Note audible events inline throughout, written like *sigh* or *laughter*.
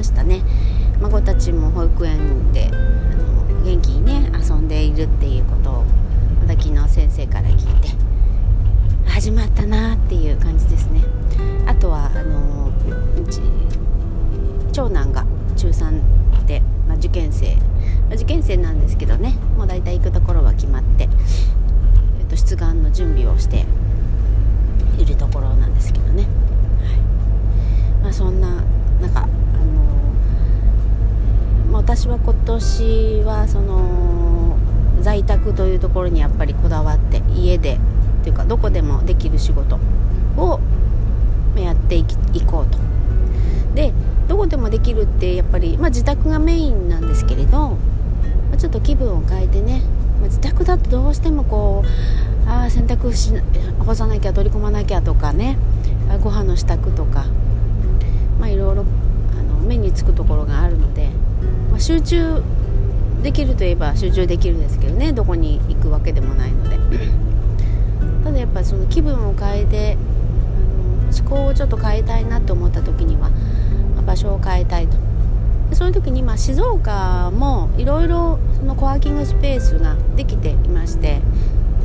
ましたね。孫たちも保育園であの元気にね遊んでいるっていうことをまた昨日先生から聞いて始まったなっていう感じですね。あとはあの長男が中3で、まあ、受験生、まあ、受験生なんですけどねもう大体行くところは決まって、えっと、出願の準備をしているところなんですけどね、はいまあ、そんな中あの私は今年はその在宅というところにやっぱりこだわって家でというかどこでもできる仕事をやっていこうと。でどこでもできるってやっぱり、まあ、自宅がメインなんですけれど、まあ、ちょっと気分を変えてね、まあ、自宅だとどうしてもこうああ洗濯し干さなきゃ取り込まなきゃとかねご飯の支度とか、まあ、いろいろあの目につくところがあるので、ま、集中できるといえば集中できるんですけどねどこに行くわけでもないので。ただやっぱその気分を変えてあの思考をちょっと変えたいなと思った時には場所を変えたいと。でそういう時に、まあ、静岡もいろいろそのコワーキングスペースができていまして、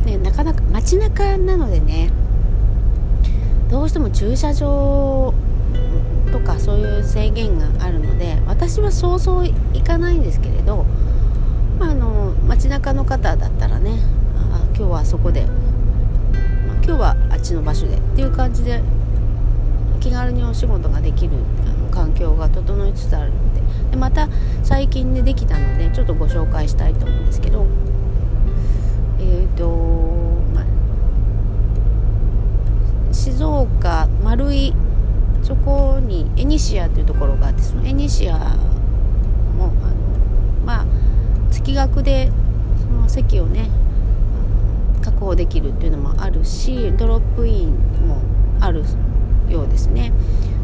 ね、なかなか街中なのでねどうしても駐車場とかそういう制限があるので私はそうそう行かないんですけれど、まあ、あの街中の方だったらねあ今日はそこで、まあ、今日はあっちの場所でっていう感じで気軽にお仕事ができるあの環境が整いつつあるのででまた最近でできたのでちょっとご紹介したいと思うんですけどえっ、ー、と、ま静岡丸井そこにエニシアというところがあってそのエニシア月額でその席をね確保できるっていうのもあるしドロップインもあるようですね。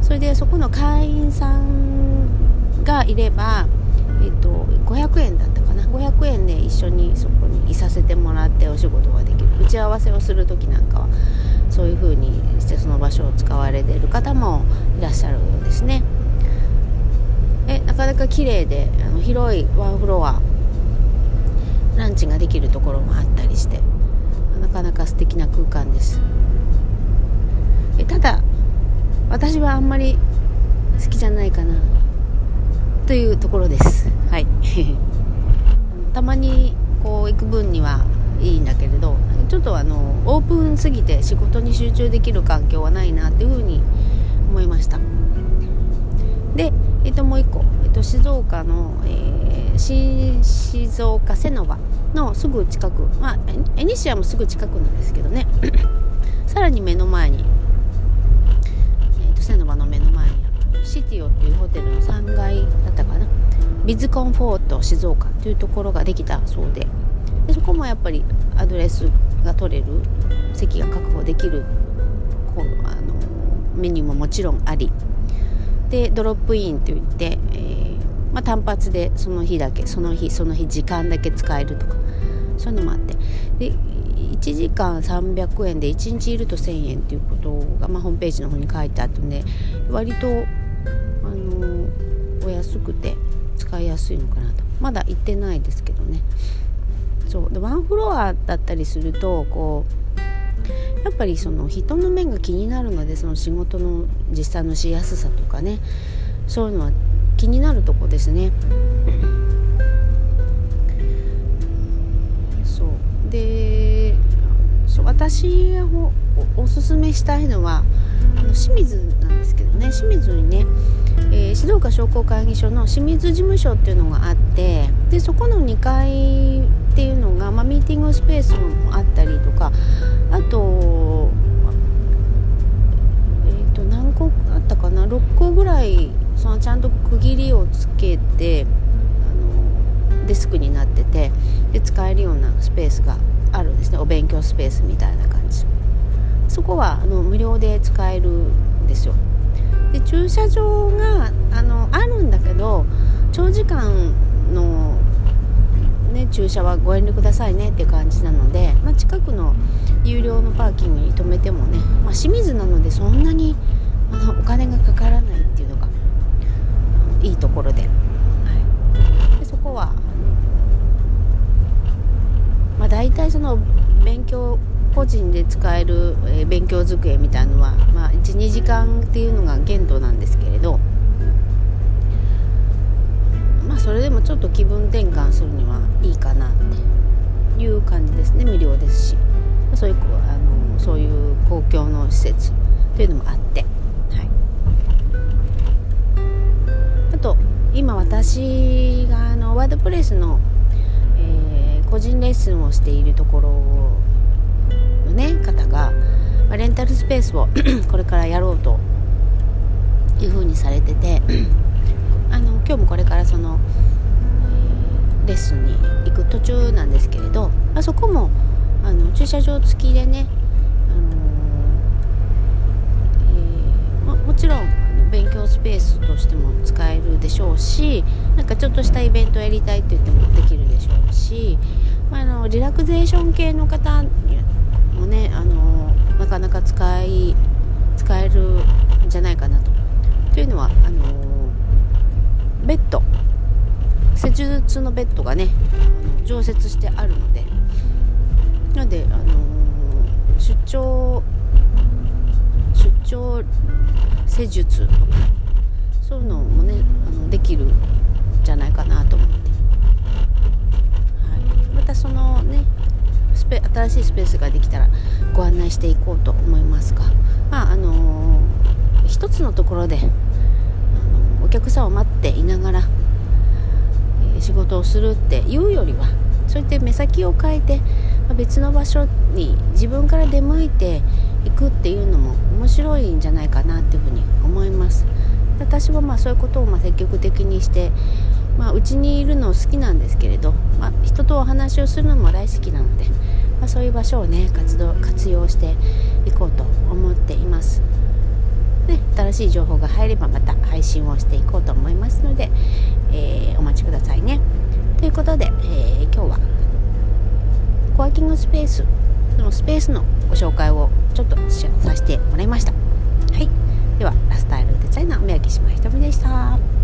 それでそこの会員さんがいれば、えっと、500円だったかな500円で一緒にそこにいさせてもらってお仕事ができる打ち合わせをする時なんかはそういう風にしてその場所を使われている方もいらっしゃるようですね。えなかなか綺麗であの広いワンフロアランチができるところもあったりしてなかなか素敵な空間です。えただ私はあんまり好きじゃないかなというところです。はい。*laughs* たまにこう行く分にはいいんだけれどちょっとあのオープンすぎて仕事に集中できる環境はないなっていうふうに思いました。で、えっと、もう一個、えっと、静岡の、えー、新静岡セノバのすぐ近く。まあエニシアもすぐ近くなんですけどね。*clears throat* さらに目の前にセノバの目の前にシティオっていうホテルの3階だったかな。ビズコンフォート静岡というところができたそうで。でそこもやっぱりアドレスが取れる席が確保できるこうあのメニューももちろんあり。でドロップインといって、えー、まあ、単発でその日だけその日その日時間だけ使えるとかそういうのもあって。で1時間300円で1日いると1000円っていうことが、まあ、ホームページの方に書いてあったんで割とあのお安くて使いやすいのかなと。まだ行ってないですけどね。そう。でワンフロアだったりするとこうやっぱりその人の面が気になるのでその仕事の実際のしやすさとかね。そういうのは気になるとこですね。そう。で私がおすすめしたいのはあの清水なんですけどね。清水にね、えー、静岡商工会議所の清水事務所っていうのがあってでそこの2階っていうのが、まあ、ミーティングスペースもあったりとかあと,、スペースがあるんですね。お勉強スペースみたいな感じ。そこはあの無料で使えるんですよ。で駐車場があのあるんだけど長時間の、ね、駐車はご遠慮くださいねって感じなので、まあ、近くの有料のパーキングに止めてもね、まあ、清水なのでそんなにあのお金がかからないっていうのがいいところで、はい、こは大体その勉強個人で使える、え、勉強机みたいのは、まあ、12時間っていうのが限度なんですけれどまあそれでもちょっと気分転換するにはいいかなっていう感じですね無料ですし。そういうあのそういう公共の施設というのもあって、はい、あと今私があのワードプレスの、個人レッスンをしているところのね方が、まあ、レンタルスペースを *clears throat* これからやろうというふうにされててあの今日もこれからその、えー、レッスンに行く途中なんですけれど、まあ、そこもあの駐車場付きでね、あのえー、ももちろん勉強スペースとしても使えるでしょうしなんかちょっとしたイベントやりたいって言ってもできるでしょうし、まあ、あのリラクゼーション系の方もね、あのなかなか使い使えるんじゃないかなと。というのはあのベッド施術のベッドがね常設してあるのでなので、あの出張出張施術とかそういうのもねあのできるじゃないかなと思って、はい、またそのねスペ新しいスペースができたらご案内していこうと思いますが。まああのー、一つのところで、お客さんを待っていながら、えー、仕事をするっていうよりはそうやって目先を変えてま別の場所に自分から出向いていくっていうのも面白いんじゃないかなっていうふうに思います。私はまあそういうことをま積極的にしてまあ、ちにいるの好きなんですけれど、まあ、人とお話をするのも大好きなので、まあ、そういう場所をね活動活用していこうと思っています。ね、新しい情報が入ればまた配信をしていこうと思いますので、えー、お待ちくださいね。ということで、えー、今日はコワーキングスペースのスペースのご紹介をちょっとさせてもらいましたはいではラスタイルデザイナー宮城島ひとみでした